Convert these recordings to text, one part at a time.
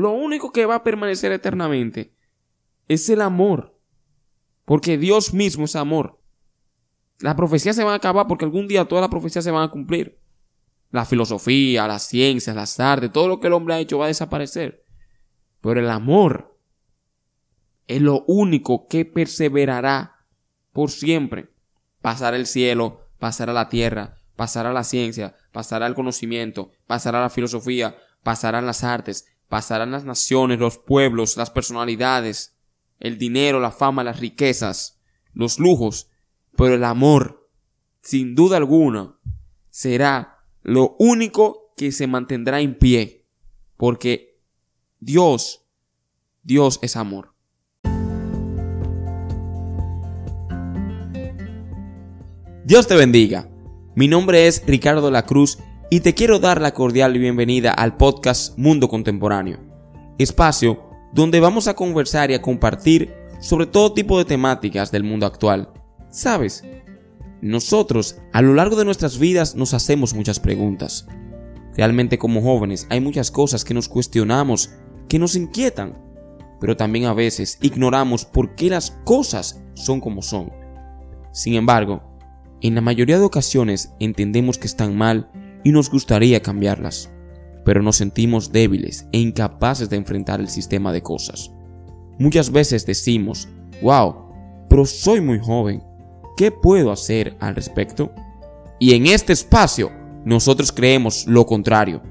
lo único que va a permanecer eternamente es el amor. Porque Dios mismo es amor. Las profecías se van a acabar porque algún día todas las profecías se van a cumplir. La filosofía, las ciencias, las artes, todo lo que el hombre ha hecho va a desaparecer. Pero el amor es lo único que perseverará por siempre. Pasará el cielo, pasará la tierra, pasará la ciencia, pasará el conocimiento, pasará la filosofía, pasarán las artes, pasarán las naciones, los pueblos, las personalidades, el dinero, la fama, las riquezas, los lujos, pero el amor, sin duda alguna, será lo único que se mantendrá en pie, porque Dios, Dios es amor. Dios te bendiga. Mi nombre es Ricardo la Cruz y te quiero dar la cordial bienvenida al podcast Mundo Contemporáneo, espacio donde vamos a conversar y a compartir sobre todo tipo de temáticas del mundo actual. ¿Sabes? Nosotros a lo largo de nuestras vidas nos hacemos muchas preguntas. Realmente como jóvenes hay muchas cosas que nos cuestionamos, que nos inquietan, pero también a veces ignoramos por qué las cosas son como son. Sin embargo, en la mayoría de ocasiones entendemos que están mal y nos gustaría cambiarlas, pero nos sentimos débiles e incapaces de enfrentar el sistema de cosas. Muchas veces decimos, wow, pero soy muy joven, ¿qué puedo hacer al respecto? Y en este espacio nosotros creemos lo contrario.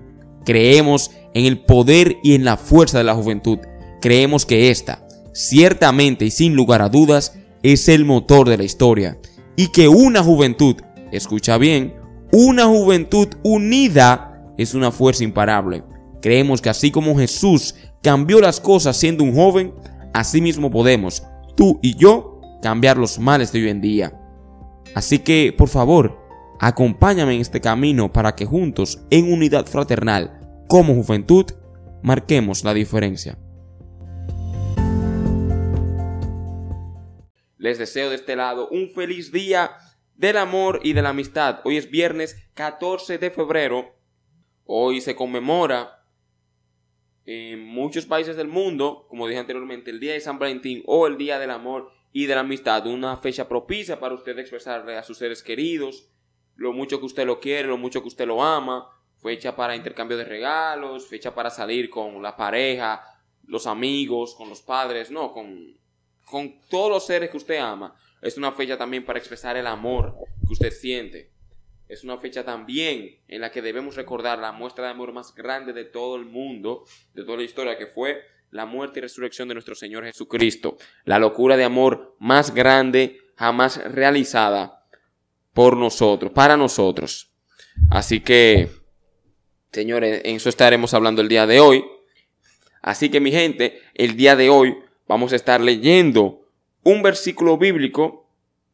Creemos en el poder y en la fuerza de la juventud. Creemos que esta, ciertamente y sin lugar a dudas, es el motor de la historia y que una juventud, escucha bien, una juventud unida es una fuerza imparable. Creemos que así como Jesús cambió las cosas siendo un joven, así mismo podemos, tú y yo, cambiar los males de hoy en día. Así que, por favor, acompáñame en este camino para que juntos, en unidad fraternal, como juventud, marquemos la diferencia. Les deseo de este lado un feliz día del amor y de la amistad. Hoy es viernes 14 de febrero. Hoy se conmemora en muchos países del mundo, como dije anteriormente, el Día de San Valentín o el Día del Amor y de la Amistad. Una fecha propicia para usted expresarle a sus seres queridos lo mucho que usted lo quiere, lo mucho que usted lo ama. Fecha para intercambio de regalos, fecha para salir con la pareja, los amigos, con los padres, no, con con todos los seres que usted ama. Es una fecha también para expresar el amor que usted siente. Es una fecha también en la que debemos recordar la muestra de amor más grande de todo el mundo, de toda la historia, que fue la muerte y resurrección de nuestro Señor Jesucristo. La locura de amor más grande jamás realizada por nosotros, para nosotros. Así que, señores, en eso estaremos hablando el día de hoy. Así que mi gente, el día de hoy vamos a estar leyendo un versículo bíblico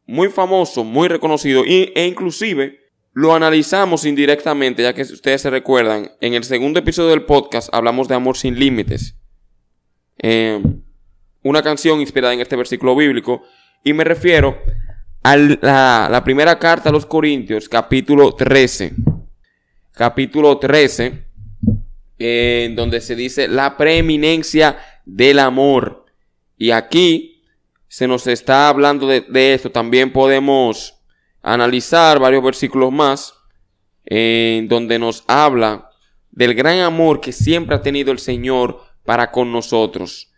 muy famoso, muy reconocido e inclusive lo analizamos indirectamente, ya que ustedes se recuerdan, en el segundo episodio del podcast hablamos de amor sin límites. Em, una canción inspirada en este versículo bíblico y me refiero a la, primera carta a los Corintios, capítulo 13. Capítulo 13, en donde se dice la preeminencia del amor. Y aquí se nos está hablando de, esto. También podemos analizar varios versículos más en donde nos habla del gran amor que siempre ha tenido el Señor para con nosotros.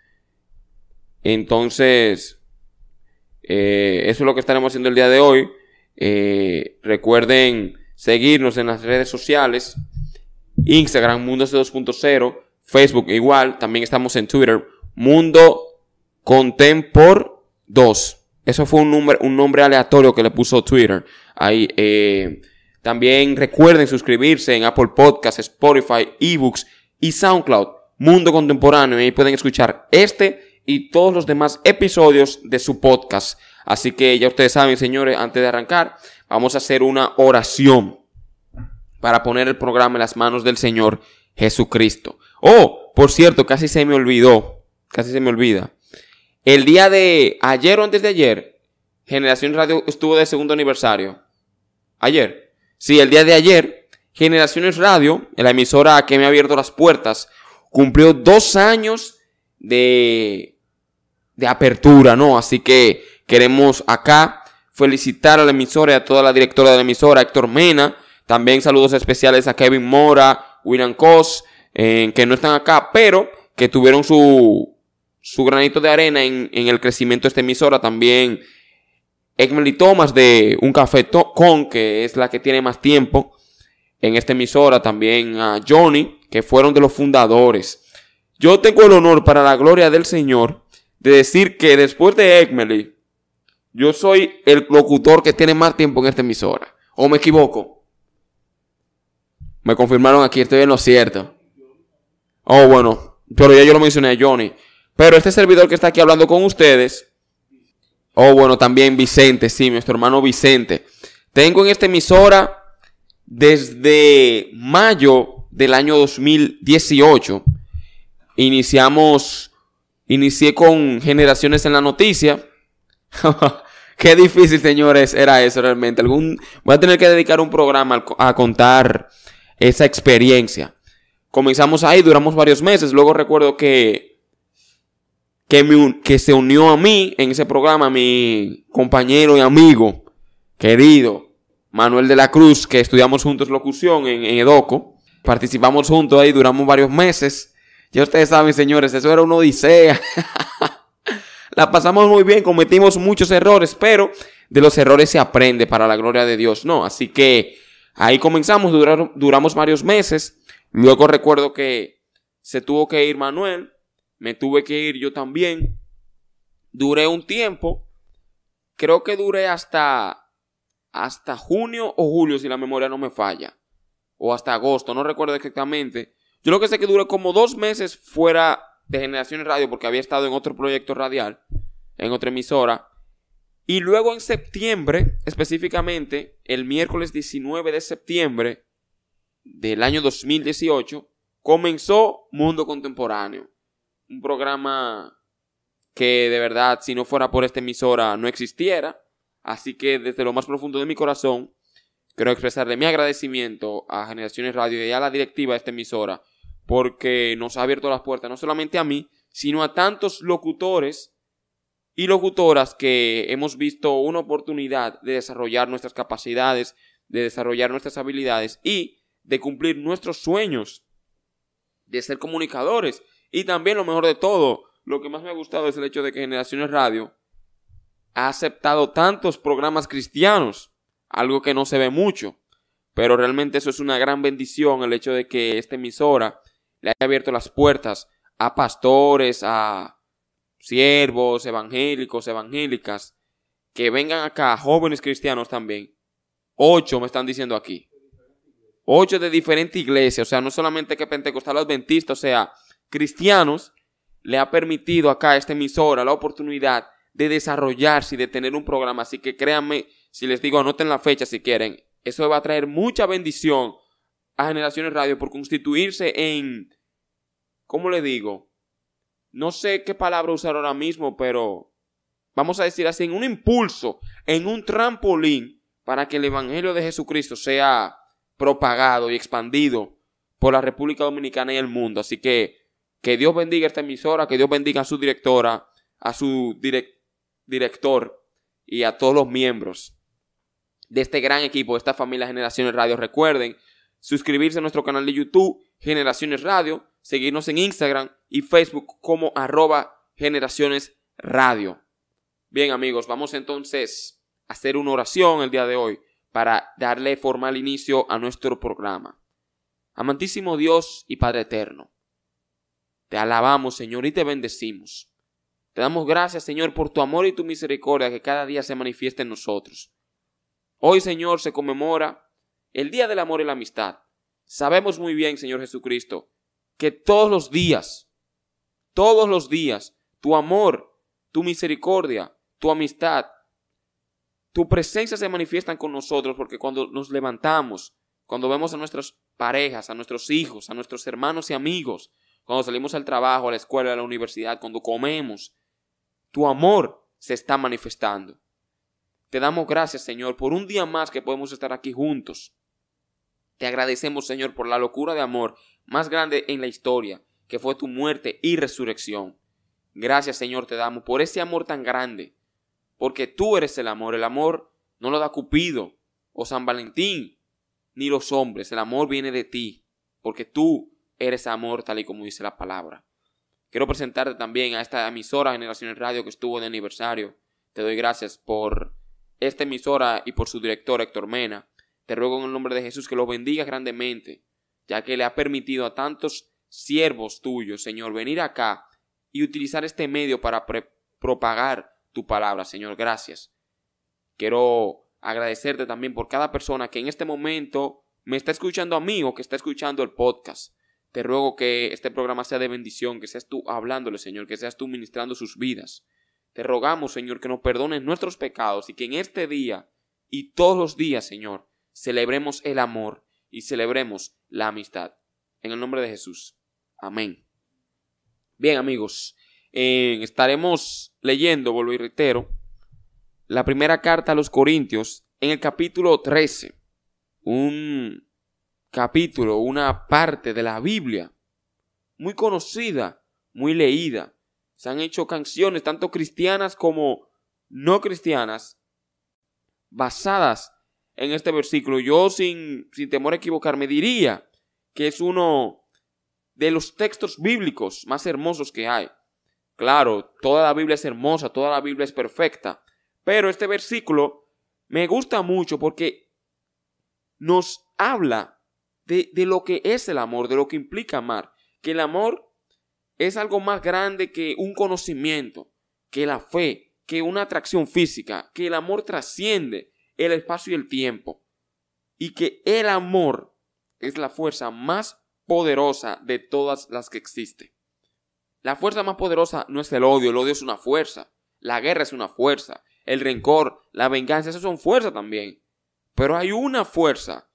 Entonces, eh, eso es lo que estaremos haciendo el día de hoy. Eh, recuerden seguirnos en las redes sociales. Instagram, Mundo 2.0. Facebook igual. También estamos en Twitter. Mundo Contempor 2. Eso fue un, nombre, un nombre aleatorio que le puso Twitter. Ahí, eh, también recuerden suscribirse en Apple Podcasts, Spotify, eBooks y SoundCloud. Mundo Contemporáneo. Y ahí pueden escuchar este y todos los demás episodios de su podcast. Así que ya ustedes saben, señores, antes de arrancar, vamos a hacer una oración para poner el programa en las manos del Señor Jesucristo. Oh, por cierto, casi se me olvidó. Casi se me olvida. El día de ayer o antes de ayer, Generación Radio estuvo de segundo aniversario. Ayer. Sí, el día de ayer, Generaciones Radio, la emisora que me ha abierto las puertas, cumplió dos años de, de apertura, ¿no? Así que queremos acá felicitar a la emisora y a toda la directora de la emisora, Héctor Mena. También saludos especiales a Kevin Mora, William Cos, eh, que no están acá, pero que tuvieron su, su granito de arena en, el crecimiento de esta emisora. También Emily Thomas de Un Café Con, que es la que tiene más tiempo en esta emisora. También a Johnny, que fueron de los fundadores. Yo tengo el honor, para la gloria del Señor, de decir que después de Emily, yo soy el locutor que tiene más tiempo en esta emisora. ¿O me equivoco? Me confirmaron aquí, estoy en lo cierto. Oh, bueno, pero ya yo lo mencioné a Johnny. Pero este servidor que está aquí hablando con ustedes Oh, bueno, también Vicente, sí, nuestro hermano Vicente. Tengo en esta emisora desde mayo del año 2018. Iniciamos, inicié con Generaciones en la Noticia. Qué difícil, señores, era eso realmente. Algún, voy a tener que dedicar un programa a contar esa experiencia. Comenzamos ahí, duramos varios meses. Luego recuerdo que que, que se unió a mí en ese programa, mi compañero y amigo querido Manuel de la Cruz, que estudiamos juntos locución en, en Edoco. Participamos juntos ahí, duramos varios meses. Ya ustedes saben, señores, eso era una odisea. la pasamos muy bien, cometimos muchos errores, pero de los errores se aprende para la gloria de Dios, ¿no? Así que ahí comenzamos, duramos varios meses. Luego recuerdo que se tuvo que ir Manuel me tuve que ir yo también. Duré un tiempo. Creo que duré hasta, hasta junio o julio, si la memoria no me falla. O hasta agosto, no recuerdo exactamente. Yo lo que sé que duré como dos meses fuera de Generaciones Radio porque había estado en otro proyecto radial, en otra emisora. Y luego en septiembre, específicamente, el miércoles 19 de septiembre del año 2018, comenzó Mundo Contemporáneo un programa que de verdad, si no fuera por esta emisora, no existiera. Así que desde lo más profundo de mi corazón, quiero expresarle mi agradecimiento a Generaciones Radio y a la directiva de esta emisora, porque nos ha abierto las puertas no solamente a mí, sino a tantos locutores y locutoras que hemos visto una oportunidad de desarrollar nuestras capacidades, de desarrollar nuestras habilidades y de cumplir nuestros sueños, de ser comunicadores y también lo mejor de todo, lo que más me ha gustado es el hecho de que Generaciones Radio ha aceptado tantos programas cristianos, algo que no se ve mucho, pero realmente eso es una gran bendición, el hecho de que esta emisora le haya abierto las puertas a pastores, a siervos, evangélicos, evangélicas, que vengan acá, jóvenes cristianos también. Ocho me están diciendo aquí. Ocho de diferentes iglesias, o sea, no solamente que Pentecostal Adventista, o sea, cristianos, le ha permitido acá a esta emisora la oportunidad de desarrollarse y de tener un programa. Así que créanme, si les digo, anoten la fecha si quieren. Eso va a traer mucha bendición a Generaciones Radio por constituirse en, ¿cómo le digo? No sé qué palabra usar ahora mismo, pero vamos a decir así, en un impulso, en un trampolín para que el Evangelio de Jesucristo sea propagado y expandido por la República Dominicana y el mundo. Así que que Dios bendiga esta emisora, que Dios bendiga a su directora, a su director y a todos los miembros de este gran equipo, de esta familia Generaciones Radio. Recuerden suscribirse a nuestro canal de YouTube, Generaciones Radio, seguirnos en Instagram y Facebook como arroba Generaciones Radio. Bien amigos, vamos entonces a hacer una oración el día de hoy para darle formal inicio a nuestro programa. Amantísimo Dios y Padre Eterno. Te alabamos, Señor, y te bendecimos. Te damos gracias, Señor, por tu amor y tu misericordia que cada día se manifiesta en nosotros. Hoy, Señor, se conmemora el Día del Amor y la Amistad. Sabemos muy bien, Señor Jesucristo, que todos los días, todos los días, tu amor, tu misericordia, tu amistad, tu presencia se manifiestan con nosotros porque cuando nos levantamos, cuando vemos a nuestras parejas, a nuestros hijos, a nuestros hermanos y amigos, cuando salimos al trabajo, a la escuela, a la universidad, cuando comemos, tu amor se está manifestando. Te damos gracias, Señor, por un día más que podemos estar aquí juntos. Te agradecemos, Señor, por la locura de amor más grande en la historia, que fue tu muerte y resurrección. Gracias Señor te damos por ese amor tan grande, porque tú eres el amor. El amor no lo da Cupido o San Valentín, ni los hombres. El amor viene de ti, porque tú eres amor tal y como dice la palabra. Quiero presentarte también a esta emisora Generaciones Radio que estuvo de aniversario. Te doy gracias por esta emisora y por su director Héctor Mena. Te ruego en el nombre de Jesús que lo bendiga grandemente, ya que le ha permitido a tantos siervos tuyos, Señor, venir acá y utilizar este medio para propagar tu palabra, Señor. Gracias. Quiero agradecerte también por cada persona que en este momento me está escuchando a mí o que está escuchando el podcast. Te ruego que este programa sea de bendición, que seas tú hablándole, Señor, que seas tú ministrando sus vidas. Te rogamos, Señor, que nos perdones nuestros pecados y que en este día y todos los días, Señor, celebremos el amor y celebremos la amistad. En el nombre de Jesús. Amén. Bien amigos, eh, estaremos leyendo, vuelvo y reitero, la primera carta a los Corintios en el capítulo 13. Un capítulo, una parte de la Biblia muy conocida, muy leída. Se han hecho canciones, tanto cristianas como no cristianas, basadas en este versículo. Yo sin, sin temor a equivocarme diría que es uno de los textos bíblicos más hermosos que hay. Claro, toda la Biblia es hermosa, toda la Biblia es perfecta, pero este versículo me gusta mucho porque nos habla de, de, lo que es el amor, de lo que implica amar, que el amor es algo más grande que un conocimiento, que la fe, que una atracción física, que el amor trasciende el espacio y el tiempo. Y que el amor es la fuerza más poderosa de todas las que existe. La fuerza más poderosa no es el odio, el odio es una fuerza. La guerra es una fuerza. El rencor, la venganza, esas son fuerzas también. Pero hay una fuerza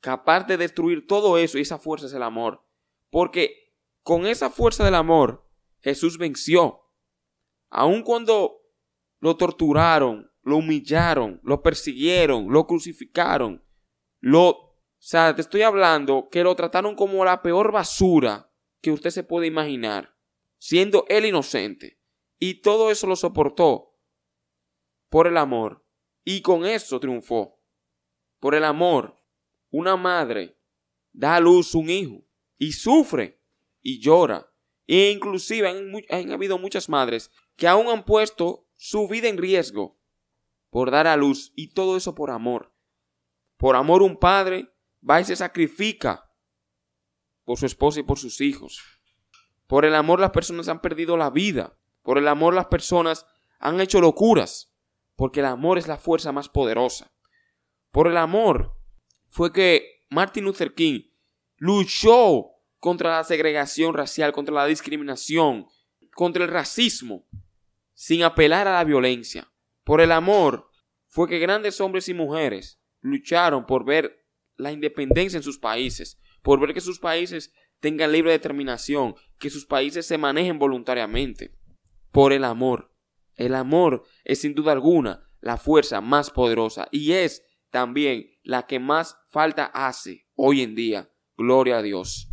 capaz de destruir todo eso y esa fuerza es el amor. Porque con esa fuerza del amor Jesús venció. Aun cuando lo torturaron, lo humillaron, lo persiguieron, lo crucificaron, lo... O sea, te estoy hablando que lo trataron como la peor basura que usted se puede imaginar, siendo él inocente. Y todo eso lo soportó por el amor. Y con eso triunfó. Por el amor, una madre da a luz un hijo y sufre y llora. E inclusive han, habido muchas madres que aún han puesto su vida en riesgo por dar a luz y todo eso por amor. Por amor un padre va y se sacrifica por su esposa y por sus hijos. Por el amor las personas han perdido la vida. Por el amor las personas han hecho locuras. Porque el amor es la fuerza más poderosa. Por el amor fue que Martin Luther King luchó contra la segregación racial, contra la discriminación, contra el racismo, sin apelar a la violencia. Por el amor fue que grandes hombres y mujeres lucharon por ver la independencia en sus países, por ver que sus países tengan libre determinación, que sus países se manejen voluntariamente. Por el amor. El amor es sin duda alguna la fuerza más poderosa y es también la que más falta hace hoy en día. Gloria a Dios.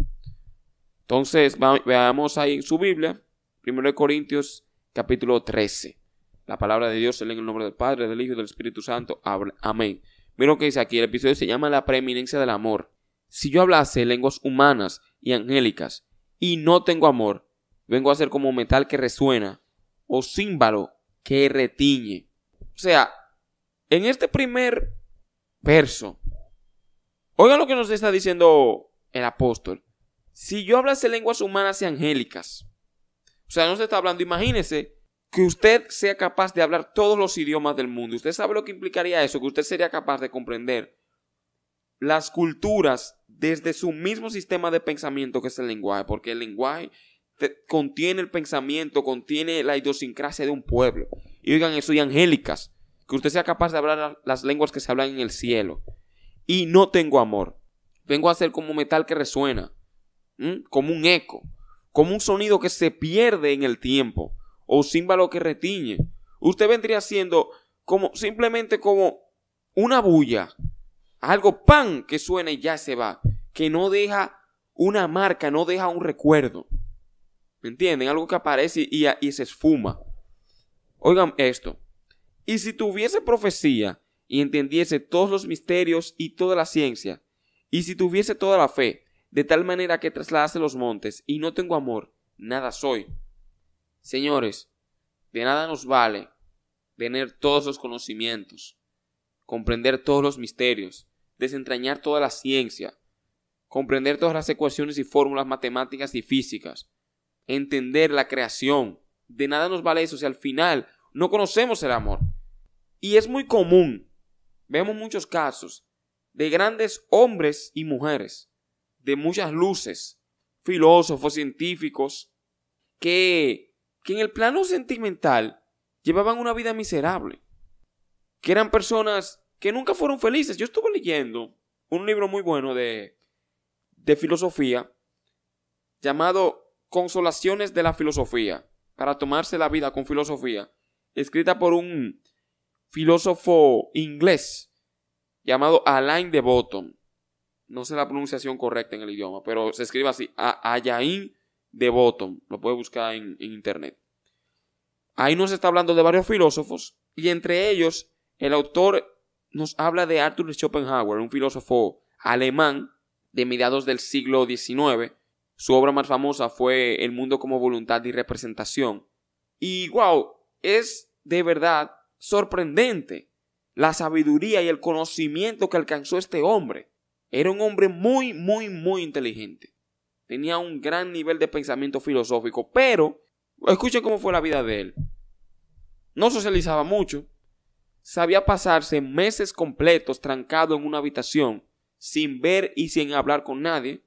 Entonces, veamos ahí en su Biblia, 1 Corintios capítulo 13. La palabra de Dios se lee en el nombre del Padre, del Hijo y del Espíritu Santo. Amén. Mira lo que dice aquí. El episodio se llama La preeminencia del amor. Si yo hablase lenguas humanas y angélicas y no tengo amor, vengo a ser como metal que resuena o címbalo que retiñe. O sea, en este primer verso, oigan lo que nos está diciendo el apóstol. Si yo hablase lenguas humanas y angélicas, o sea, no se está hablando, imagínese que usted sea capaz de hablar todos los idiomas del mundo. ¿Usted sabe lo que implicaría eso? Que usted sería capaz de comprender las culturas desde su mismo sistema de pensamiento que es el lenguaje, porque el lenguaje contiene el pensamiento, contiene la idiosincrasia de un pueblo. Y oigan eso, y angélicas, que usted sea capaz de hablar las lenguas que se hablan en el cielo. Y no tengo amor. Vengo a ser como metal que resuena, como un eco, como un sonido que se pierde en el tiempo o címbalo que retiñe. Usted vendría siendo como simplemente como una bulla, algo pan que suena y ya se va, que no deja una marca, no deja un recuerdo. ¿Me entienden? Algo que aparece y, y se esfuma. Oigan esto. Y si tuviese profecía y entendiese todos los misterios y toda la ciencia, y si tuviese toda la fe, de tal manera que trasladase los montes, y no tengo amor, nada soy. Señores, de nada nos vale tener todos los conocimientos, comprender todos los misterios, desentrañar toda la ciencia, comprender todas las ecuaciones y fórmulas matemáticas y físicas, entender la creación. De nada nos vale eso si al final no conocemos el amor. Y es muy común, vemos muchos casos, de grandes hombres y mujeres, de muchas luces, filósofos, científicos, que, que en el plano sentimental llevaban una vida miserable, que eran personas que nunca fueron felices. Yo estuve leyendo un libro muy bueno de, de filosofía llamado Consolaciones de la Filosofía, para tomarse la vida con filosofía, escrita por un filósofo inglés llamado Alain de Botton. No sé la pronunciación correcta en el idioma, pero se escribe así, Ayain de Botton. Lo puede buscar en, en internet. Ahí nos está hablando de varios filósofos y entre ellos el autor nos habla de Arthur Schopenhauer, un filósofo alemán de mediados del siglo XIX. Su obra más famosa fue El mundo como voluntad y representación. Y wow, es de verdad sorprendente la sabiduría y el conocimiento que alcanzó este hombre. Era un hombre muy, muy, muy inteligente. Tenía un gran nivel de pensamiento filosófico, pero escuchen cómo fue la vida de él. No socializaba mucho, sabía pasarse meses completos trancado en una habitación, sin ver y sin hablar con nadie,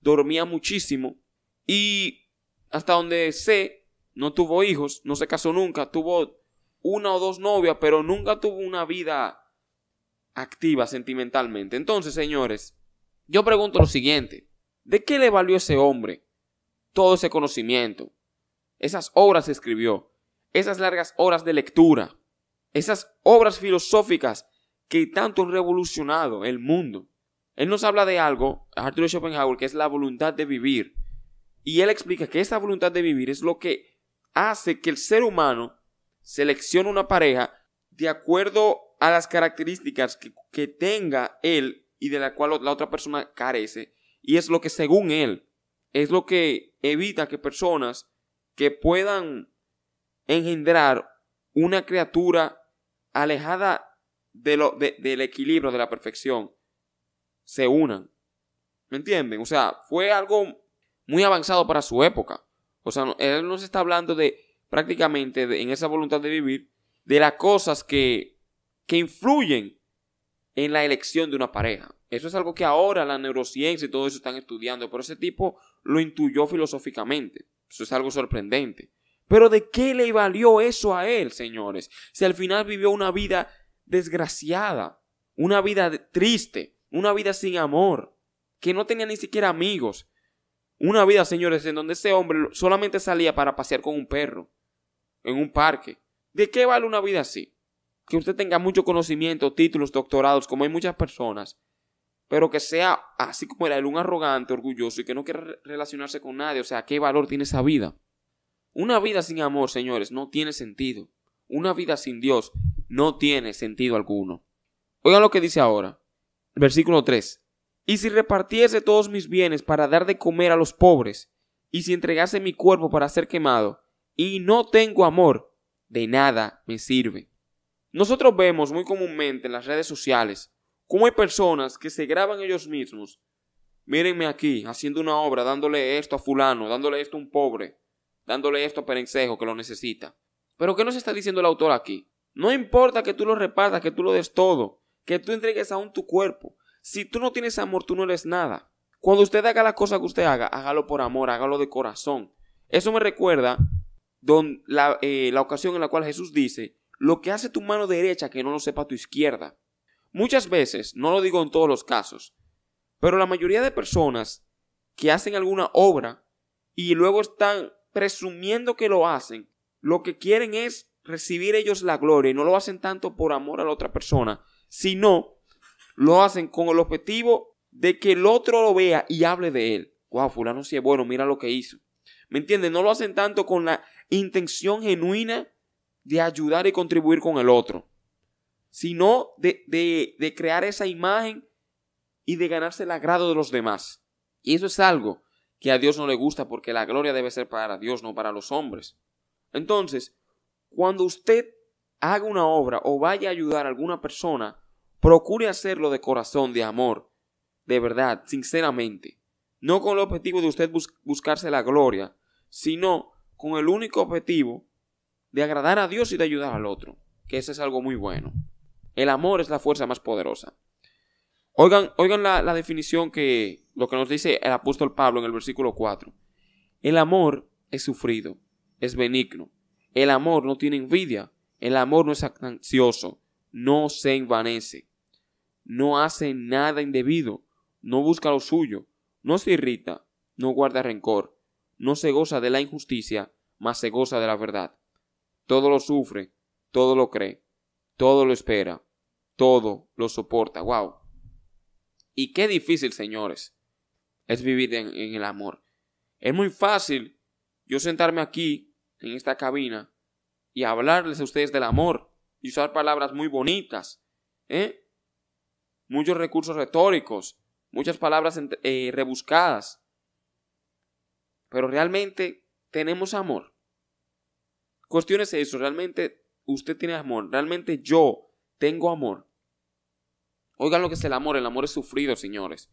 dormía muchísimo y hasta donde sé, no tuvo hijos, no se casó nunca, tuvo una o dos novias, pero nunca tuvo una vida activa sentimentalmente. Entonces, señores, yo pregunto lo siguiente, ¿de qué le valió ese hombre todo ese conocimiento? Esas obras escribió, esas largas horas de lectura, esas obras filosóficas que tanto han revolucionado el mundo. Él nos habla de algo, Arthur Schopenhauer, que es la voluntad de vivir. Y él explica que esa voluntad de vivir es lo que hace que el ser humano seleccione una pareja de acuerdo a las características que, que tenga él y de la cual la otra persona carece. Y es lo que según él, es lo que evita que personas que puedan engendrar una criatura alejada de lo, del equilibrio, de la perfección, se unan. ¿Me entienden? O sea, fue algo muy avanzado para su época. O sea, él nos está hablando de prácticamente en esa voluntad de vivir, de las cosas que, que influyen en la elección de una pareja. Eso es algo que ahora la neurociencia y todo eso están estudiando, pero ese tipo lo intuyó filosóficamente. Eso es algo sorprendente. Pero ¿de qué le valió eso a él, señores? Si al final vivió una vida desgraciada, una vida triste, una vida sin amor, que no tenía ni siquiera amigos. Una vida, señores, en donde ese hombre solamente salía para pasear con un perro en un parque. ¿De qué vale una vida así? Que usted tenga mucho conocimiento, títulos, doctorados, como hay muchas personas, pero que sea así como era él, un arrogante, orgulloso y que no quiera relacionarse con nadie. O sea, ¿qué valor tiene esa vida? Una vida sin amor, señores, no tiene sentido. Una vida sin Dios no tiene sentido alguno. Oigan lo que dice ahora. Versículo 3. Y si repartiese todos mis bienes para dar de comer a los pobres, y si entregase mi cuerpo para ser quemado, y no tengo amor, de nada me sirve. Nosotros vemos muy comúnmente en las redes sociales cómo hay personas que se graban ellos mismos. Mírenme aquí, haciendo una obra, dándole esto a fulano, dándole esto a un pobre, dándole esto a Perencejo que lo necesita. Pero ¿qué nos está diciendo el autor aquí? No importa que tú lo repartas, que tú lo des todo, que tú entregues aún tu cuerpo. Si tú no tienes amor, tú no eres nada. Cuando usted haga la cosa que usted haga, hágalo por amor, hágalo de corazón. Eso me recuerda don, la, eh, la ocasión en la cual Jesús dice, lo que hace tu mano derecha que no lo sepa tu izquierda. Muchas veces, no lo digo en todos los casos, pero la mayoría de personas que hacen alguna obra y luego están presumiendo que lo hacen, lo que quieren es recibir ellos la gloria y no lo hacen tanto por amor a la otra persona, sino lo hacen con el objetivo de que el otro lo vea y hable de él. Wow, fulano sí es bueno, mira lo que hizo. ¿Me entiendes? No lo hacen tanto con la intención genuina de ayudar y contribuir con el otro, sino de, de, de crear esa imagen y de ganarse el agrado de los demás. Y eso es algo que a Dios no le gusta porque la gloria debe ser para Dios, no para los hombres. Entonces, cuando usted haga una obra o vaya a ayudar a alguna persona, procure hacerlo de corazón, de amor, de verdad, sinceramente. No con el objetivo de usted buscarse la gloria, sino con el único objetivo de agradar a Dios y de ayudar al otro, que ese es algo muy bueno. El amor es la fuerza más poderosa. Oigan, oigan la, la definición que lo que nos dice el apóstol Pablo en el versículo 4. El amor es sufrido, es benigno. El amor no tiene envidia. El amor no es ansioso, no se envanece, no hace nada indebido, no busca lo suyo, no se irrita, no guarda rencor, no se goza de la injusticia, mas se goza de la verdad. Todo lo sufre, todo lo cree, todo lo espera, todo lo soporta. ¡Wow! Y qué difícil, señores, es vivir en, en el amor. Es muy fácil yo sentarme aquí, en esta cabina, y hablarles a ustedes del amor y usar palabras muy bonitas, ¿eh? muchos recursos retóricos, muchas palabras eh, rebuscadas. Pero realmente tenemos amor. Cuestión es eso, realmente usted tiene amor, realmente yo tengo amor. Oigan lo que es el amor, el amor es sufrido, señores.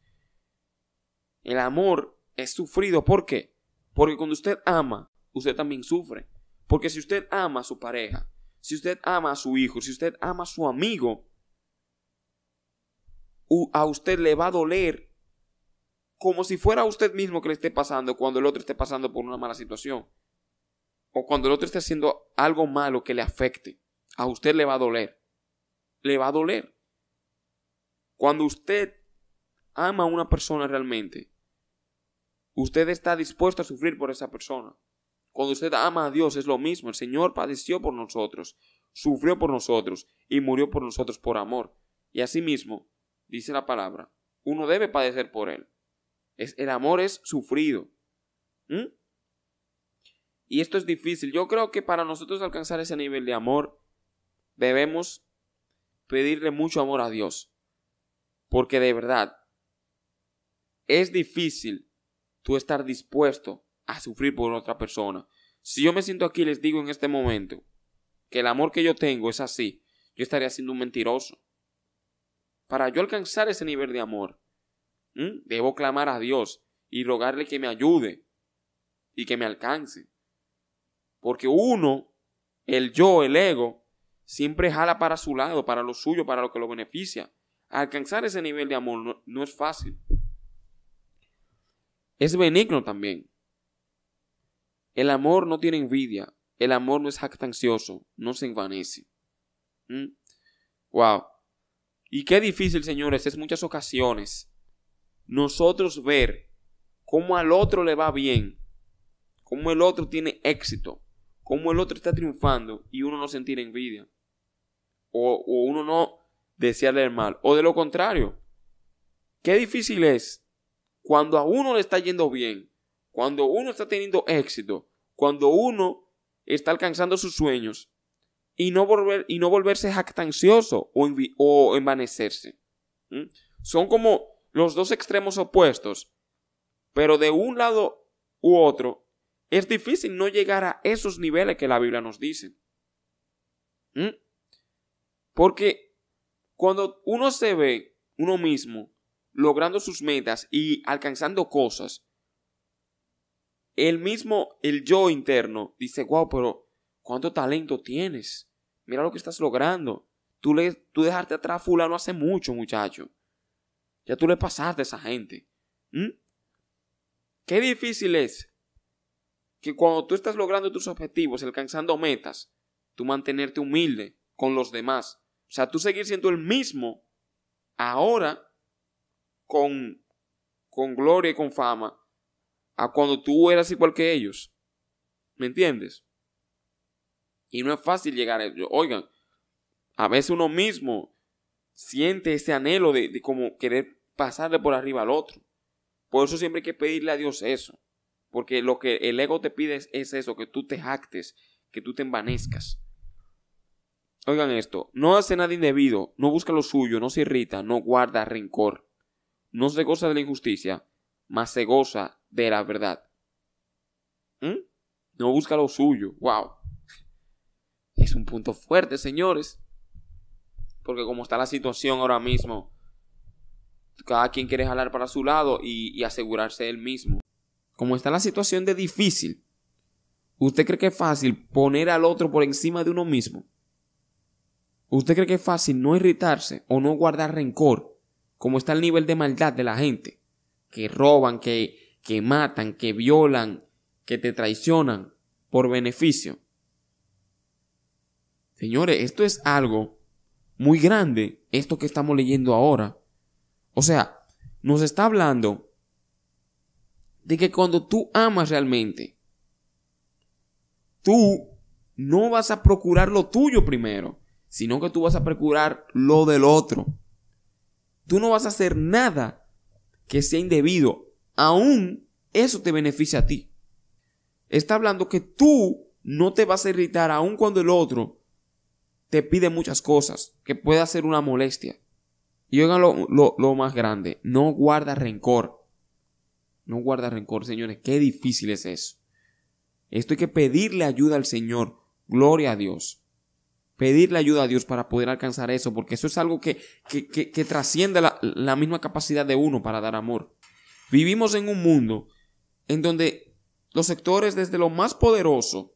El amor es sufrido, ¿por qué? Porque cuando usted ama, usted también sufre. Porque si usted ama a su pareja, si usted ama a su hijo, si usted ama a su amigo, a usted le va a doler como si fuera usted mismo que le esté pasando cuando el otro esté pasando por una mala situación. O cuando el otro esté haciendo algo malo que le afecte. A usted le va a doler. Le va a doler. Cuando usted ama a una persona realmente, usted está dispuesto a sufrir por esa persona. Cuando usted ama a Dios es lo mismo. El Señor padeció por nosotros, sufrió por nosotros y murió por nosotros por amor. Y asimismo, dice la palabra, uno debe padecer por Él. Es, el amor es sufrido. ¿Mm? Y esto es difícil. Yo creo que para nosotros alcanzar ese nivel de amor, debemos pedirle mucho amor a Dios. Porque de verdad, es difícil tú estar dispuesto a sufrir por otra persona. Si yo me siento aquí y les digo en este momento que el amor que yo tengo es así, yo estaría siendo un mentiroso. Para yo alcanzar ese nivel de amor, debo clamar a Dios y rogarle que me ayude y que me alcance. Porque uno, el yo, el ego, siempre jala para su lado, para lo suyo, para lo que lo beneficia. Alcanzar ese nivel de amor no, es fácil. Es benigno también. El amor no tiene envidia, el amor no es jactancioso, no se envanece. Wow. Y qué difícil, señores, es muchas ocasiones nosotros ver cómo al otro le va bien, cómo el otro tiene éxito, cómo el otro está triunfando y uno no sentir envidia. O, o uno no desearle el mal. O de lo contrario, qué difícil es cuando a uno le está yendo bien cuando uno está teniendo éxito, cuando uno está alcanzando sus sueños y no, volver, y no volverse jactancioso o, o envanecerse. Son como los dos extremos opuestos, pero de un lado u otro es difícil no llegar a esos niveles que la Biblia nos dice. Porque cuando uno se ve uno mismo logrando sus metas y alcanzando cosas, el mismo, el yo interno, dice, wow, pero ¿cuánto talento tienes? Mira lo que estás logrando. Tú, le, tú dejaste atrás a fulano hace mucho, muchacho. Ya tú le pasaste a esa gente. Qué difícil es que cuando tú estás logrando tus objetivos, alcanzando metas, tú mantenerte humilde con los demás. O sea, tú seguir siendo el mismo ahora con, con gloria y con fama a cuando tú eras igual que ellos. ¿Me entiendes? Y no es fácil llegar a ello. Oigan, a veces uno mismo siente ese anhelo de, como querer pasarle por arriba al otro. Por eso siempre hay que pedirle a Dios eso. Porque lo que el ego te pide es, es eso, que tú te jactes, que tú te envanezcas. Oigan esto, no hace nada indebido, no busca lo suyo, no se irrita, no guarda rencor, no se goza de la injusticia, mas se goza de la verdad. ¿Mm? No busca lo suyo, wow. Es un punto fuerte, señores. Porque como está la situación ahora mismo, cada quien quiere jalar para su lado y, y asegurarse él mismo. Como está la situación de difícil, ¿usted cree que es fácil poner al otro por encima de uno mismo? ¿Usted cree que es fácil no irritarse o no guardar rencor? Como está el nivel de maldad de la gente. Que roban, que, que matan, que violan, que te traicionan por beneficio. Señores, esto es algo muy grande, esto que estamos leyendo ahora. O sea, nos está hablando de que cuando tú amas realmente, tú no vas a procurar lo tuyo primero, sino que tú vas a procurar lo del otro. Tú no vas a hacer nada que sea indebido, aún eso te beneficia a ti. Está hablando que tú no te vas a irritar aun cuando el otro te pide muchas cosas, que pueda ser una molestia. Y oigan lo, lo, más grande, no guarda rencor. No guarda rencor, señores, qué difícil es eso. Esto hay que pedirle ayuda al Señor, gloria a Dios. Pedirle ayuda a Dios para poder alcanzar eso, porque eso es algo que, que, que, trasciende la, la misma capacidad de uno para dar amor. Vivimos en un mundo en donde los sectores desde lo más poderoso,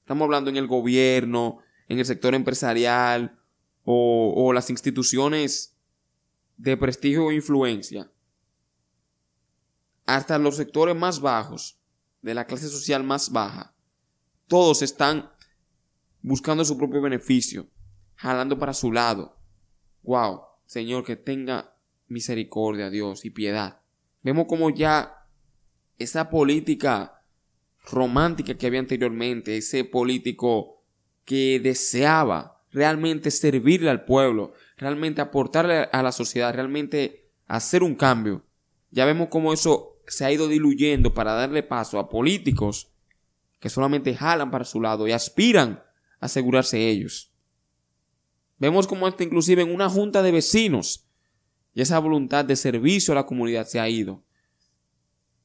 estamos hablando en el gobierno, en el sector empresarial o, las instituciones de prestigio o influencia, hasta los sectores más bajos, de la clase social más baja, todos están buscando su propio beneficio, jalando para su lado. Wow, Señor, que tenga misericordia, Dios, y piedad. Vemos como ya esa política romántica que había anteriormente, ese político que deseaba realmente servirle al pueblo, realmente aportarle a la sociedad, realmente hacer un cambio. Ya vemos cómo eso se ha ido diluyendo para darle paso a políticos que solamente jalan para su lado y aspiran a asegurarse ellos. Vemos cómo hasta inclusive en una junta de vecinos y esa voluntad de servicio a la comunidad se ha ido.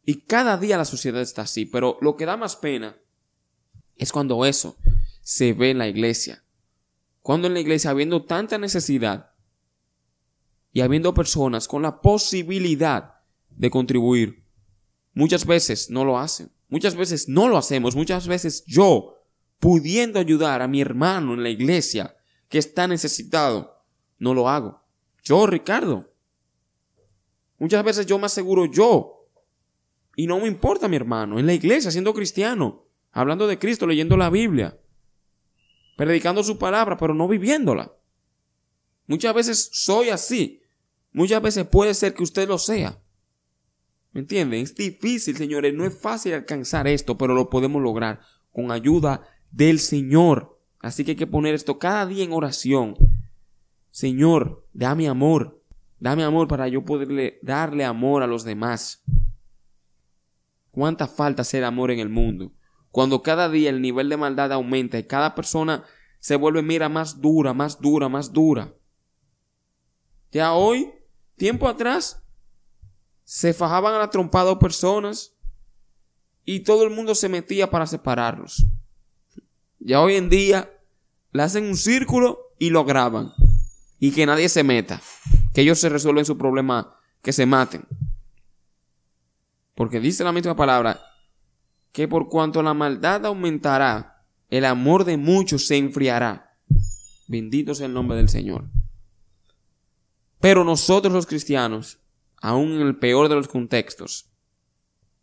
Y cada día la sociedad está así, pero lo que da más pena es cuando eso se ve en la iglesia. Cuando en la iglesia, habiendo tanta necesidad y habiendo personas con la posibilidad de contribuir, muchas veces no lo hacen. Muchas veces no lo hacemos. Muchas veces yo, pudiendo ayudar a mi hermano en la iglesia que está necesitado, no lo hago. Yo, Ricardo. Muchas veces yo me aseguro yo y no me importa, mi hermano, en la iglesia, siendo cristiano, hablando de Cristo, leyendo la Biblia, predicando su palabra, pero no viviéndola. Muchas veces soy así. Muchas veces puede ser que usted lo sea. ¿Me entienden? Es difícil, señores. No es fácil alcanzar esto, pero lo podemos lograr con ayuda del Señor. Así que hay que poner esto cada día en oración. Señor, dame amor. Dame amor para yo poderle darle amor a los demás. ¿Cuánta falta hacer amor en el mundo? Cuando cada día el nivel de maldad aumenta y cada persona se vuelve, mira, más dura, más dura, más dura. Ya hoy, tiempo atrás, se fajaban a la trompada personas y todo el mundo se metía para separarlos. Ya hoy en día le hacen un círculo y lo graban. Y que nadie se meta. Que ellos se resuelven su problema, que se maten. Porque dice la misma palabra que por cuanto la maldad aumentará, el amor de muchos se enfriará. Bendito sea el nombre del Señor. Pero nosotros los cristianos, aun en el peor de los contextos,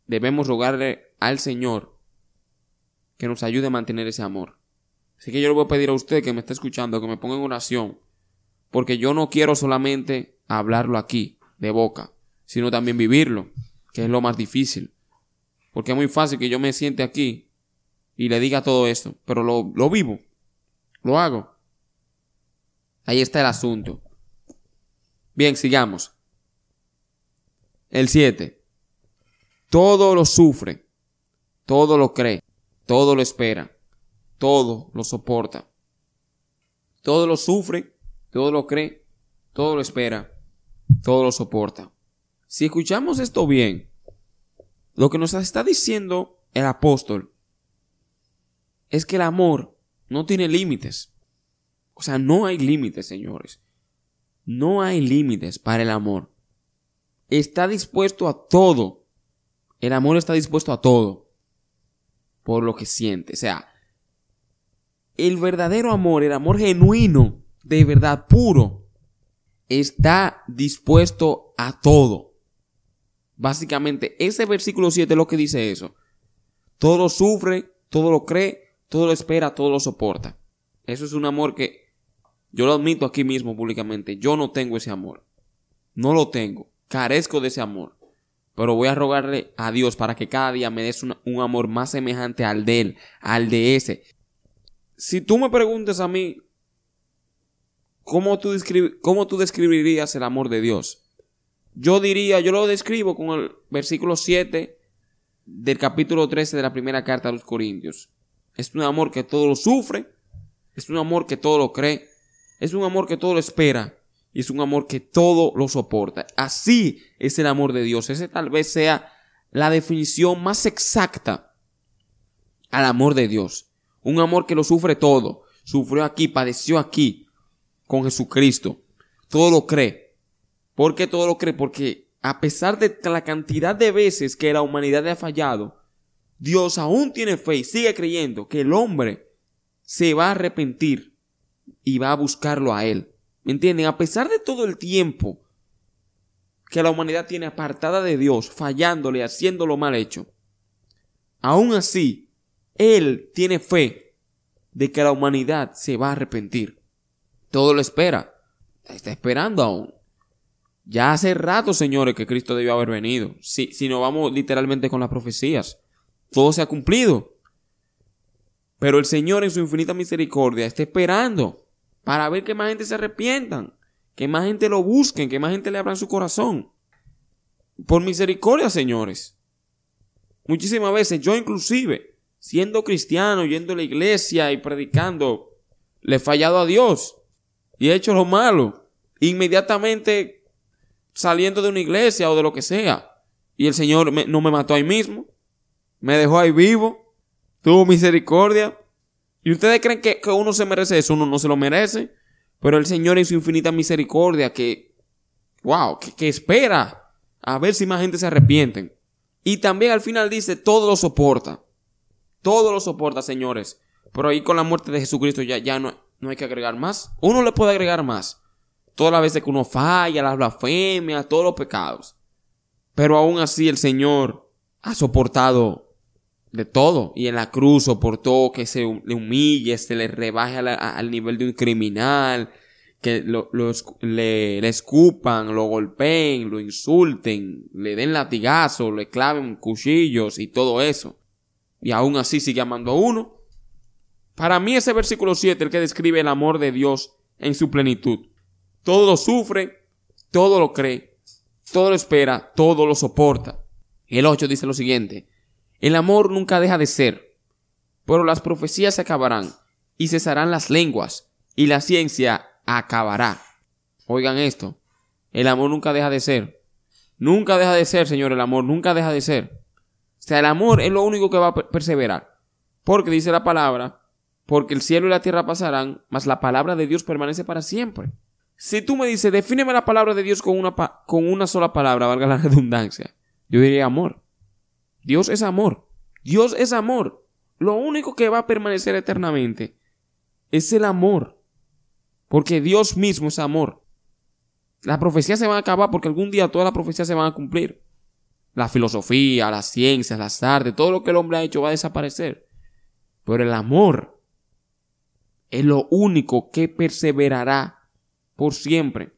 debemos rogarle al Señor que nos ayude a mantener ese amor. Así que yo le voy a pedir a usted que me esté escuchando que me ponga en oración, porque yo no quiero solamente hablarlo aquí, de boca, sino también vivirlo que es lo más difícil. Porque es muy fácil que yo me siente aquí y le diga todo esto, pero lo, lo vivo, lo hago. Ahí está el asunto. Bien, sigamos. El 7. Todo lo sufre, todo lo cree, todo lo espera, todo lo soporta, todo lo sufre, todo lo cree, todo lo espera, todo lo soporta. Si escuchamos esto bien, lo que nos está diciendo el apóstol es que el amor no tiene límites. O sea, no hay límites, señores. No hay límites para el amor. Está dispuesto a todo. El amor está dispuesto a todo. Por lo que siente. O sea, el verdadero amor, el amor genuino, de verdad puro, está dispuesto a todo. Básicamente, ese versículo 7 es lo que dice eso. Todo lo sufre, todo lo cree, todo lo espera, todo lo soporta. Eso es un amor que yo lo admito aquí mismo públicamente. Yo no tengo ese amor. No lo tengo. Carezco de ese amor. Pero voy a rogarle a Dios para que cada día me des un, amor más semejante al de Él, al de ese. Si tú me preguntas a mí, ¿cómo tú, ¿cómo tú describirías el amor de Dios? Yo diría, yo lo describo con el versículo 7 del capítulo 13 de la primera carta a los Corintios. Es un amor que todo lo sufre, es un amor que todo lo cree, es un amor que todo lo espera y es un amor que todo lo soporta. Así es el amor de Dios. Ese tal vez sea la definición más exacta al amor de Dios. Un amor que lo sufre todo. Sufrió aquí, padeció aquí con Jesucristo. Todo lo cree. ¿Por qué todo lo cree? Porque a pesar de la cantidad de veces que la humanidad ha fallado, Dios aún tiene fe y sigue creyendo que el hombre se va a arrepentir y va a buscarlo a Él. ¿Me entienden? A pesar de todo el tiempo que la humanidad tiene apartada de Dios, fallándole, haciendo mal hecho, aún así, Él tiene fe de que la humanidad se va a arrepentir. Todo lo espera. Está esperando aún. Ya hace rato, señores, que Cristo debió haber venido. Si, si nos vamos literalmente con las profecías, todo se ha cumplido. Pero el Señor en su infinita misericordia está esperando para ver que más gente se arrepientan, que más gente lo busquen, que más gente le abran su corazón. Por misericordia, señores. Muchísimas veces yo inclusive, siendo cristiano, yendo a la iglesia y predicando, le he fallado a Dios y he hecho lo malo. Inmediatamente saliendo de una iglesia o de lo que sea. Y el Señor no me mató ahí mismo. Me dejó ahí vivo. Tuvo misericordia. Y ustedes creen que, uno se merece eso. Uno no se lo merece. Pero el Señor en su infinita misericordia que, wow, que, que espera a ver si más gente se arrepienten. Y también al final dice, todo lo soporta. Todo lo soporta, señores. Pero ahí con la muerte de Jesucristo ya, ya no, no hay que agregar más. Uno le puede agregar más todas las veces que uno falla, las blasfemias, todos los pecados. Pero aún así el Señor ha soportado de todo. Y en la cruz soportó que se le humille, se le rebaje al nivel de un criminal, que lo, le, escupan, lo golpeen, lo insulten, le den latigazos, le claven cuchillos y todo eso. Y aún así sigue amando a uno. Para mí ese versículo 7 el que describe el amor de Dios en su plenitud. Todo lo sufre, todo lo cree, todo lo espera, todo lo soporta. El 8 dice lo siguiente, el amor nunca deja de ser, pero las profecías se acabarán y cesarán las lenguas y la ciencia acabará. Oigan esto, el amor nunca deja de ser. Nunca deja de ser, Señor, el amor nunca deja de ser. O sea, el amor es lo único que va a perseverar. Porque dice la palabra, porque el cielo y la tierra pasarán, mas la palabra de Dios permanece para siempre. Si tú me dices, defíneme la palabra de Dios con una, con una sola palabra, valga la redundancia, yo diría amor. Dios es amor. Dios es amor. Lo único que va a permanecer eternamente es el amor. Porque Dios mismo es amor. Las profecías se van a acabar porque algún día todas las profecías se van a cumplir. La filosofía, las ciencias, las artes, todo lo que el hombre ha hecho va a desaparecer. Pero el amor es lo único que perseverará por siempre.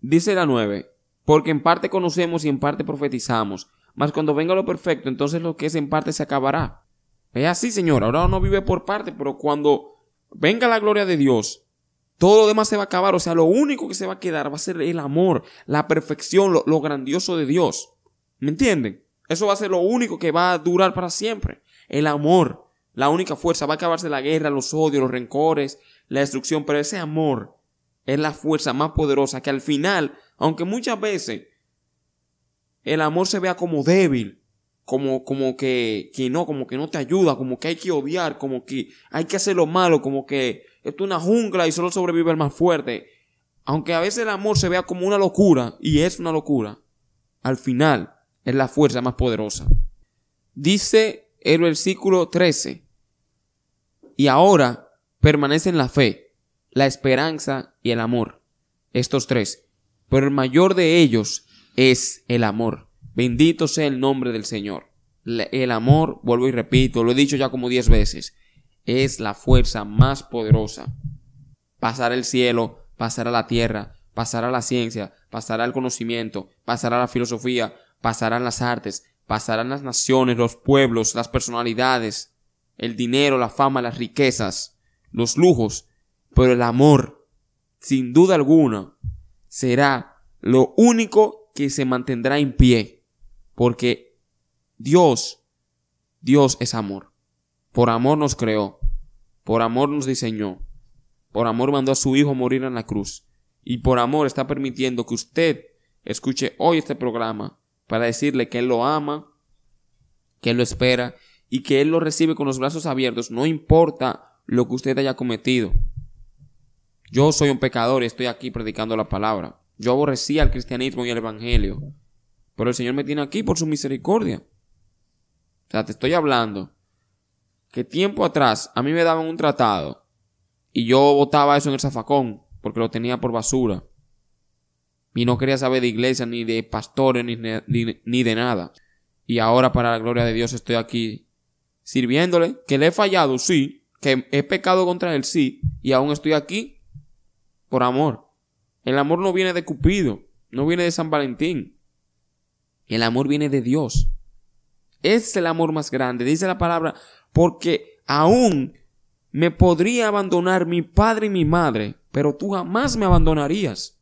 Dice la 9, porque en parte conocemos y en parte profetizamos, mas cuando venga lo perfecto, entonces lo que es en parte se acabará. Es así, Señor, ahora no vive por parte, pero cuando venga la gloria de Dios, todo lo demás se va a acabar, o sea, lo único que se va a quedar va a ser el amor, la perfección, lo, lo grandioso de Dios. ¿Me entienden? Eso va a ser lo único que va a durar para siempre. El amor, la única fuerza. Va a acabarse la guerra, los odios, los rencores, la destrucción. Pero ese amor es la fuerza más poderosa que al final, aunque muchas veces el amor se vea como débil, como, como que, que no, como que no te ayuda, como que hay que odiar, como que hay que hacer lo malo, como que esto es una jungla y solo sobrevive el más fuerte. Aunque a veces el amor se vea como una locura, y es una locura, al final es la fuerza más poderosa. Dice el versículo 13, y ahora permanecen la fe, la esperanza y el amor, estos tres, pero el mayor de ellos es el amor. Bendito sea el nombre del Señor. El amor, vuelvo y repito, lo he dicho ya como diez veces, es la fuerza más poderosa. Pasará el cielo, pasará la tierra, pasará la ciencia, pasará el conocimiento, pasará la filosofía, pasarán las artes, pasarán las naciones, los pueblos, las personalidades, el dinero, la fama, las riquezas, los lujos, pero el amor, sin duda alguna, será lo único que se mantendrá en pie, porque Dios, Dios es amor. Por amor nos creó, por amor nos diseñó, por amor mandó a su Hijo morir en la cruz, y por amor está permitiendo que usted escuche hoy este programa para decirle que Él lo ama, que Él lo espera y que Él lo recibe con los brazos abiertos, no importa lo que usted haya cometido. Yo soy un pecador y estoy aquí predicando la palabra. Yo aborrecía el cristianismo y el evangelio. Pero el Señor me tiene aquí por su misericordia. O sea, te estoy hablando que tiempo atrás a mí me daban un tratado y yo botaba eso en el zafacón porque lo tenía por basura. Y no quería saber de iglesia, ni de pastores, ni, ni, de nada. Y ahora, para la gloria de Dios, estoy aquí sirviéndole. Que le he fallado, sí. Que he pecado contra él, sí. Y aún estoy aquí por amor. El amor no viene de Cupido, no viene de San Valentín. El amor viene de Dios. Es el amor más grande, dice la palabra, porque aún me podría abandonar mi padre y mi madre, pero tú jamás me abandonarías.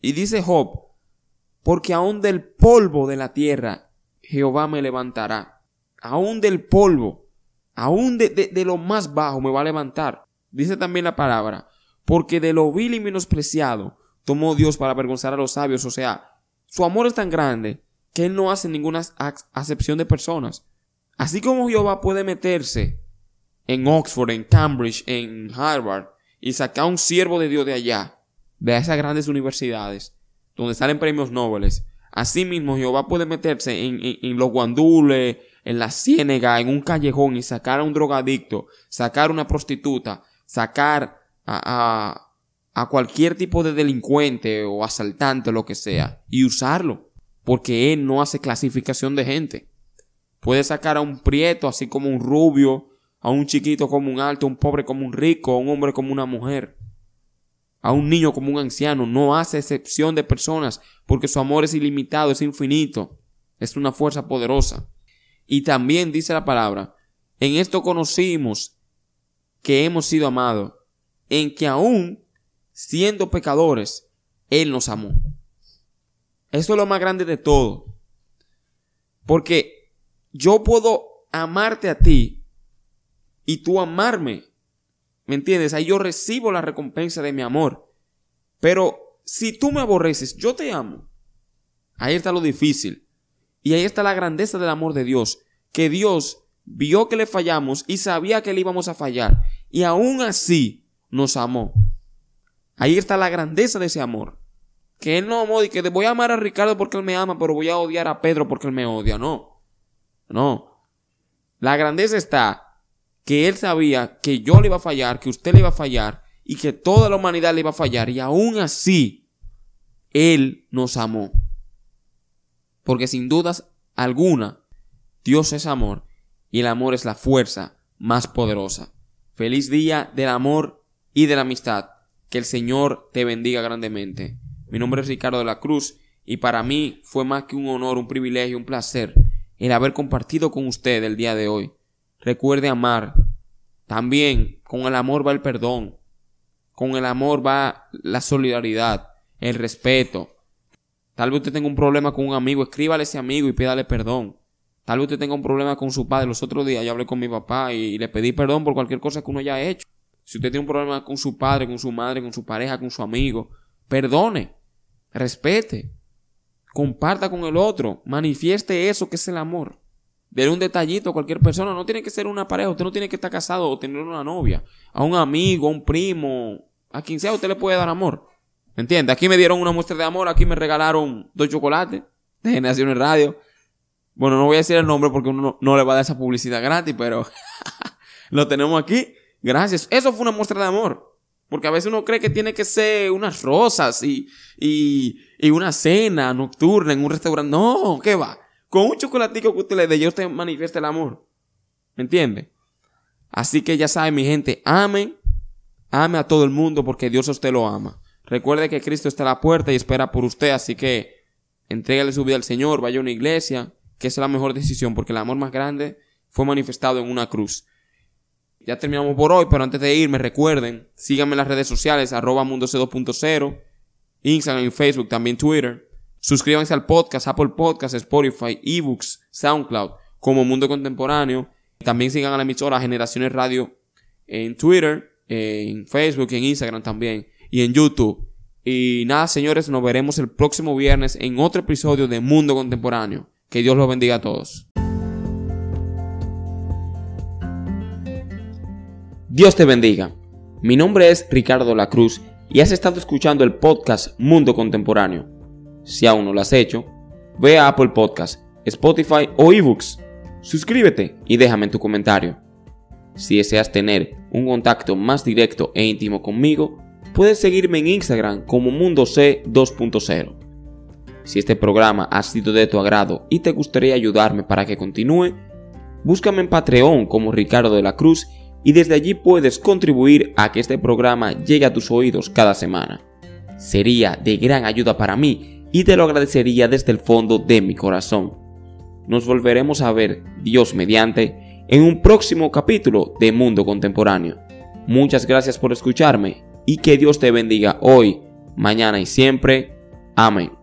Y dice Job, porque aún del polvo de la tierra Jehová me levantará. Aún del polvo, aún de, de, lo más bajo me va a levantar. Dice también la palabra, porque de lo vil y menospreciado tomó Dios para avergonzar a los sabios. O sea, su amor es tan grande que Él no hace ninguna acepción de personas. Así como Jehová puede meterse en Oxford, en Cambridge, en Harvard y sacar a un siervo de Dios de allá de esas grandes universidades donde salen premios Nobel. Asimismo, Jehová puede meterse en, los guandules, en la ciénega, en un callejón y sacar a un drogadicto, sacar a una prostituta, sacar a, a, cualquier tipo de delincuente o asaltante lo que sea y usarlo. Porque Él no hace clasificación de gente. Puede sacar a un prieto así como un rubio, a un chiquito como un alto, a un pobre como un rico, a un hombre como una mujer a un niño como un anciano, no hace excepción de personas, porque su amor es ilimitado, es infinito, es una fuerza poderosa. Y también dice la palabra, en esto conocimos que hemos sido amados, en que aún siendo pecadores, Él nos amó. Eso es lo más grande de todo. Porque yo puedo amarte a ti y tú amarme ¿Me entiendes? Ahí yo recibo la recompensa de mi amor. Pero si tú me aborreces, yo te amo. Ahí está lo difícil. Y ahí está la grandeza del amor de Dios. Que Dios vio que le fallamos y sabía que le íbamos a fallar. Y aún así nos amó. Ahí está la grandeza de ese amor. Que Él no amó y que voy a amar a Ricardo porque Él me ama, pero voy a odiar a Pedro porque Él me odia. No. No. La grandeza está que él sabía que yo le iba a fallar, que usted le iba a fallar y que toda la humanidad le iba a fallar y aún así él nos amó. Porque sin dudas alguna, Dios es amor y el amor es la fuerza más poderosa. Feliz día del amor y de la amistad. Que el Señor te bendiga grandemente. Mi nombre es Ricardo de la Cruz y para mí fue más que un honor, un privilegio, un placer el haber compartido con usted el día de hoy. Recuerde amar. También con el amor va el perdón. Con el amor va la solidaridad, el respeto. Tal vez usted tenga un problema con un amigo, escríbale a ese amigo y pídale perdón. Tal vez usted tenga un problema con su padre. Los otros días yo hablé con mi papá y le pedí perdón por cualquier cosa que uno haya hecho. Si usted tiene un problema con su padre, con su madre, con su pareja, con su amigo, perdone, respete, comparta con el otro, manifieste eso que es el amor. Dele un detallito a cualquier persona. No tiene que ser una pareja. Usted no tiene que estar casado o tener una novia. A un amigo, a un primo, a quien sea, usted le puede dar amor. ¿Entiende? Aquí me dieron una muestra de amor. Aquí me regalaron dos chocolates de Generaciones Radio. Bueno, no voy a decir el nombre porque uno no, le va a dar esa publicidad gratis, pero lo tenemos aquí. Gracias. Eso fue una muestra de amor. Porque a veces uno cree que tiene que ser unas rosas y, y, y una cena nocturna en un restaurante. No, ¿qué va? Con un chocolatico que usted le dé, yo usted manifiesta el amor. ¿Me entiende? Así que ya saben, mi gente, amen, ame a todo el mundo porque Dios a usted lo ama. Recuerde que Cristo está a la puerta y espera por usted, así que entrégale su vida al Señor, vaya a una iglesia, que es la mejor decisión, porque el amor más grande fue manifestado en una cruz. Ya terminamos por hoy, pero antes de irme, recuerden, síganme en las redes sociales, arroba mundo 2.0, Instagram y Facebook, también Twitter. Suscríbanse al podcast, Apple Podcasts, Spotify, eBooks, SoundCloud, como Mundo Contemporáneo. También sigan a la emisora Generaciones Radio en Twitter, en Facebook, en Instagram también y en YouTube. Y nada, señores, nos veremos el próximo viernes en otro episodio de Mundo Contemporáneo. Que Dios los bendiga a todos. Dios te bendiga. Mi nombre es Ricardo La Cruz y has estado escuchando el podcast Mundo Contemporáneo. Si aún no lo has hecho, ve a Apple Podcasts, Spotify o eBooks. Suscríbete y déjame tu comentario. Si deseas tener un contacto más directo e íntimo conmigo, puedes seguirme en Instagram como Mundo C 2.0. Si este programa ha sido de tu agrado y te gustaría ayudarme para que continúe, búscame en Patreon como Ricardo de la Cruz y desde allí puedes contribuir a que este programa llegue a tus oídos cada semana. Sería de gran ayuda para mí y te lo agradecería desde el fondo de mi corazón. Nos volveremos a ver, Dios mediante, en un próximo capítulo de Mundo Contemporáneo. Muchas gracias por escucharme y que Dios te bendiga hoy, mañana y siempre. Amén.